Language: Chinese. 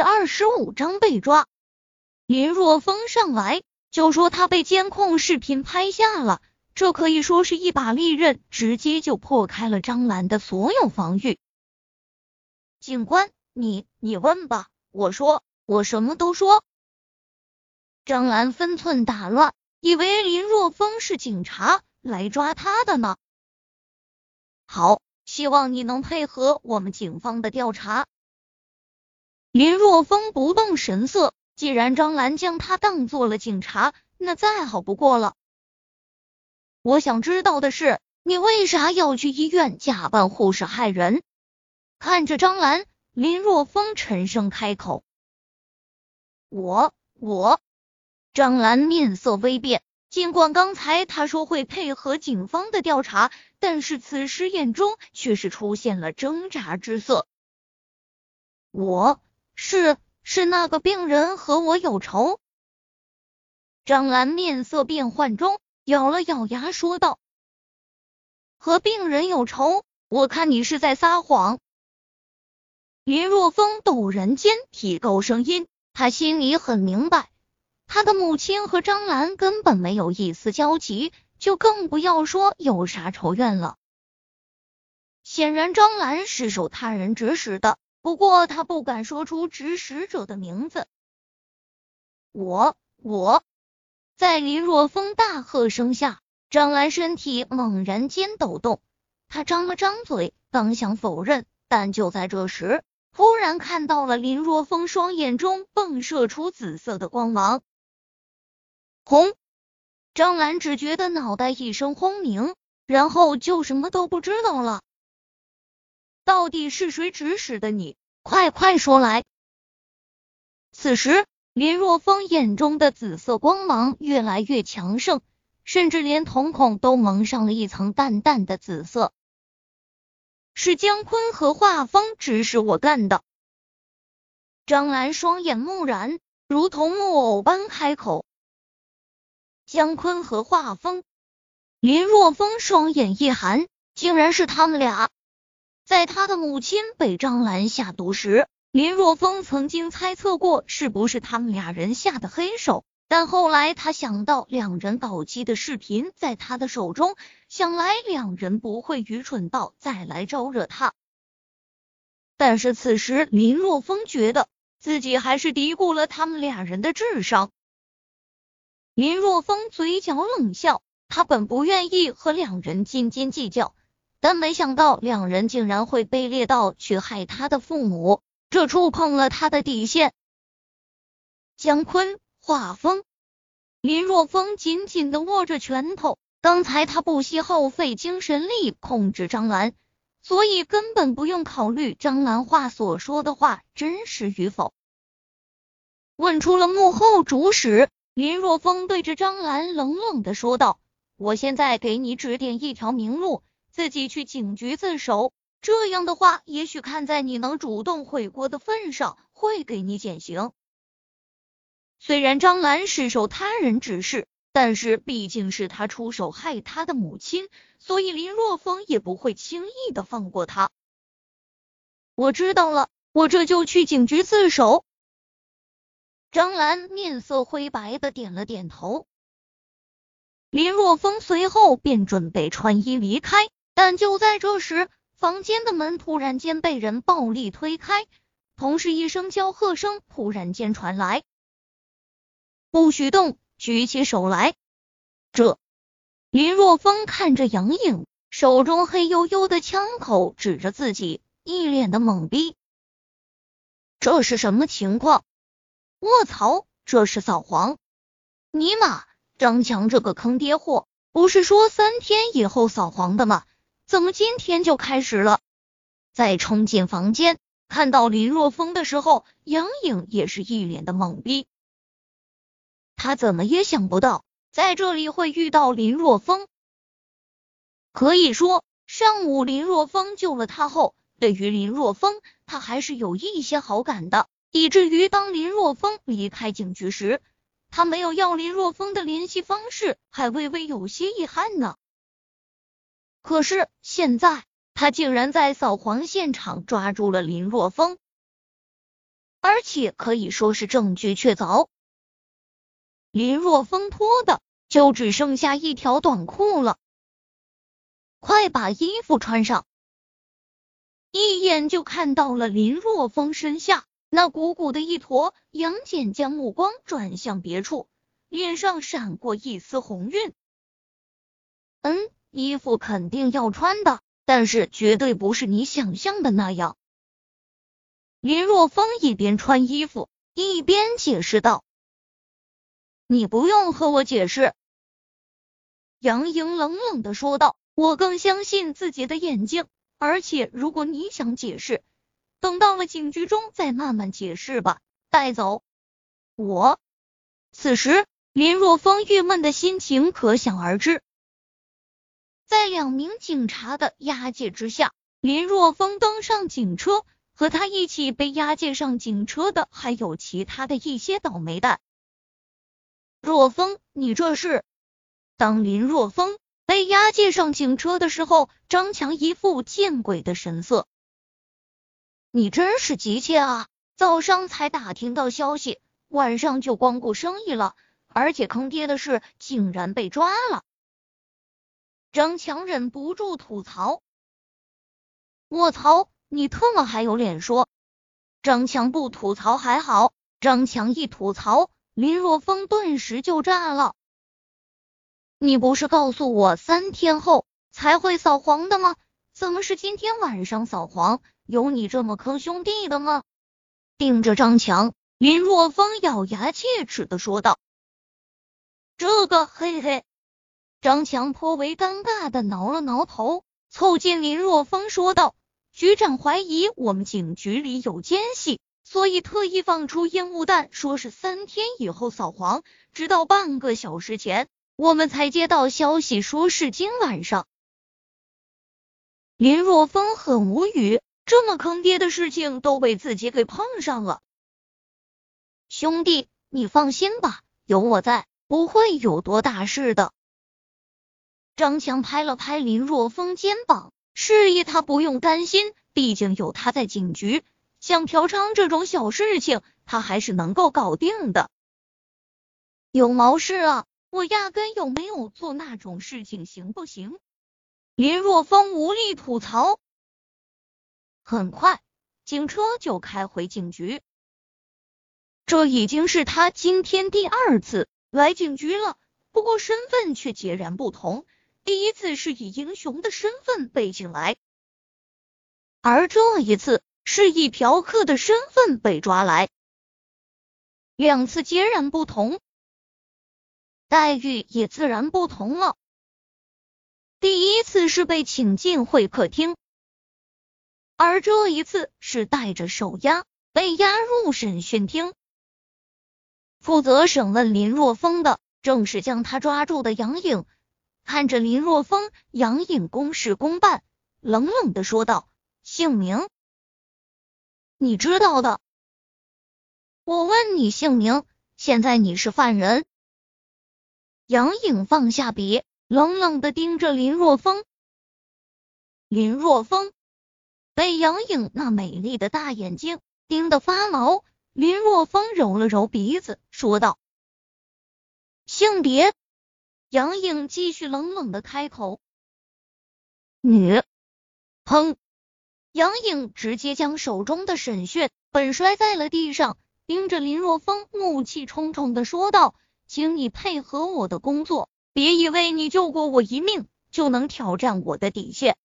第二十五章被抓。林若风上来就说他被监控视频拍下了，这可以说是一把利刃，直接就破开了张兰的所有防御。警官，你你问吧，我说我什么都说。张兰分寸打乱，以为林若风是警察来抓他的呢。好，希望你能配合我们警方的调查。林若风不动神色，既然张兰将他当做了警察，那再好不过了。我想知道的是，你为啥要去医院假扮护士害人？看着张兰，林若风沉声开口：“我我。”张兰面色微变，尽管刚才他说会配合警方的调查，但是此时眼中却是出现了挣扎之色。我。是是那个病人和我有仇。张兰面色变幻中咬了咬牙说道：“和病人有仇？我看你是在撒谎。”林若风陡然间提高声音，他心里很明白，他的母亲和张兰根本没有一丝交集，就更不要说有啥仇怨了。显然，张兰是受他人指使的。不过他不敢说出指使者的名字。我我，在林若风大喝声下，张兰身体猛然间抖动，他张了张嘴，刚想否认，但就在这时，忽然看到了林若风双眼中迸射出紫色的光芒。轰！张兰只觉得脑袋一声轰鸣，然后就什么都不知道了。到底是谁指使的你？快快说来！此时，林若风眼中的紫色光芒越来越强盛，甚至连瞳孔都蒙上了一层淡淡的紫色。是姜坤和画风指使我干的。张兰双眼木然，如同木偶般开口：“姜坤和画风。”林若风双眼一寒，竟然是他们俩。在他的母亲被张兰下毒时，林若风曾经猜测过是不是他们俩人下的黑手，但后来他想到两人搞基的视频在他的手中，想来两人不会愚蠢到再来招惹他。但是此时林若风觉得自己还是低估了他们俩人的智商。林若风嘴角冷笑，他本不愿意和两人斤斤计较。但没想到两人竟然会卑劣到去害他的父母，这触碰了他的底线。姜坤，画风，林若风紧紧的握着拳头。刚才他不惜耗费精神力控制张兰，所以根本不用考虑张兰话所说的话真实与否。问出了幕后主使，林若风对着张兰冷冷的说道：“我现在给你指点一条明路。”自己去警局自首，这样的话，也许看在你能主动悔过的份上，会给你减刑。虽然张兰是受他人指示，但是毕竟是他出手害他的母亲，所以林若风也不会轻易的放过他。我知道了，我这就去警局自首。张兰面色灰白的点了点头。林若风随后便准备穿衣离开。但就在这时，房间的门突然间被人暴力推开，同时一声娇喝声突然间传来：“不许动，举起手来！”这林若风看着杨颖手中黑黝黝的枪口指着自己，一脸的懵逼。这是什么情况？卧槽，这是扫黄！尼玛，张强这个坑爹货，不是说三天以后扫黄的吗？怎么今天就开始了？在冲进房间看到林若风的时候，杨颖也是一脸的懵逼。他怎么也想不到在这里会遇到林若风。可以说，上午林若风救了他后，对于林若风他还是有一些好感的，以至于当林若风离开警局时，他没有要林若风的联系方式，还微微有些遗憾呢。可是现在，他竟然在扫黄现场抓住了林若风。而且可以说是证据确凿。林若风脱的就只剩下一条短裤了，快把衣服穿上！一眼就看到了林若风身下那鼓鼓的一坨。杨戬将目光转向别处，脸上闪过一丝红晕。嗯，衣服肯定要穿的，但是绝对不是你想象的那样。林若风一边穿衣服一边解释道。你不用和我解释。”杨莹冷冷的说道，“我更相信自己的眼睛，而且如果你想解释，等到了警局中再慢慢解释吧。带走我。”此时，林若风郁闷的心情可想而知。在两名警察的押解之下，林若风登上警车，和他一起被押解上警车的还有其他的一些倒霉蛋。若风，你这是？当林若风被押解上警车的时候，张强一副见鬼的神色。你真是急切啊！早上才打听到消息，晚上就光顾生意了，而且坑爹的是，竟然被抓了。张强忍不住吐槽：“卧槽，你特么还有脸说？”张强不吐槽还好，张强一吐槽。林若风顿时就炸了！你不是告诉我三天后才会扫黄的吗？怎么是今天晚上扫黄？有你这么坑兄弟的吗？盯着张强，林若风咬牙切齿的说道：“这个，嘿嘿。”张强颇为尴尬的挠了挠头，凑近林若风说道：“局长怀疑我们警局里有奸细。”所以特意放出烟雾弹，说是三天以后扫黄。直到半个小时前，我们才接到消息，说是今晚上。林若风很无语，这么坑爹的事情都被自己给碰上了。兄弟，你放心吧，有我在，不会有多大事的。张强拍了拍林若风肩膀，示意他不用担心，毕竟有他在警局。像嫖娼这种小事情，他还是能够搞定的。有毛事啊？我压根有没有做那种事情，行不行？林若风无力吐槽。很快，警车就开回警局。这已经是他今天第二次来警局了，不过身份却截然不同。第一次是以英雄的身份被进来，而这一次。是以嫖客的身份被抓来，两次截然不同，待遇也自然不同了。第一次是被请进会客厅，而这一次是带着手押被押入审讯厅。负责审问林若风的正是将他抓住的杨颖，看着林若风，杨颖公事公办，冷冷的说道：“姓名。”你知道的，我问你姓名，现在你是犯人。杨颖放下笔，冷冷的盯着林若风。林若风被杨颖那美丽的大眼睛盯得发毛。林若风揉了揉鼻子，说道：“性别。”杨颖继续冷冷的开口：“你。”砰。杨颖直接将手中的审讯本摔在了地上，盯着林若风，怒气冲冲的说道：“请你配合我的工作，别以为你救过我一命就能挑战我的底线。”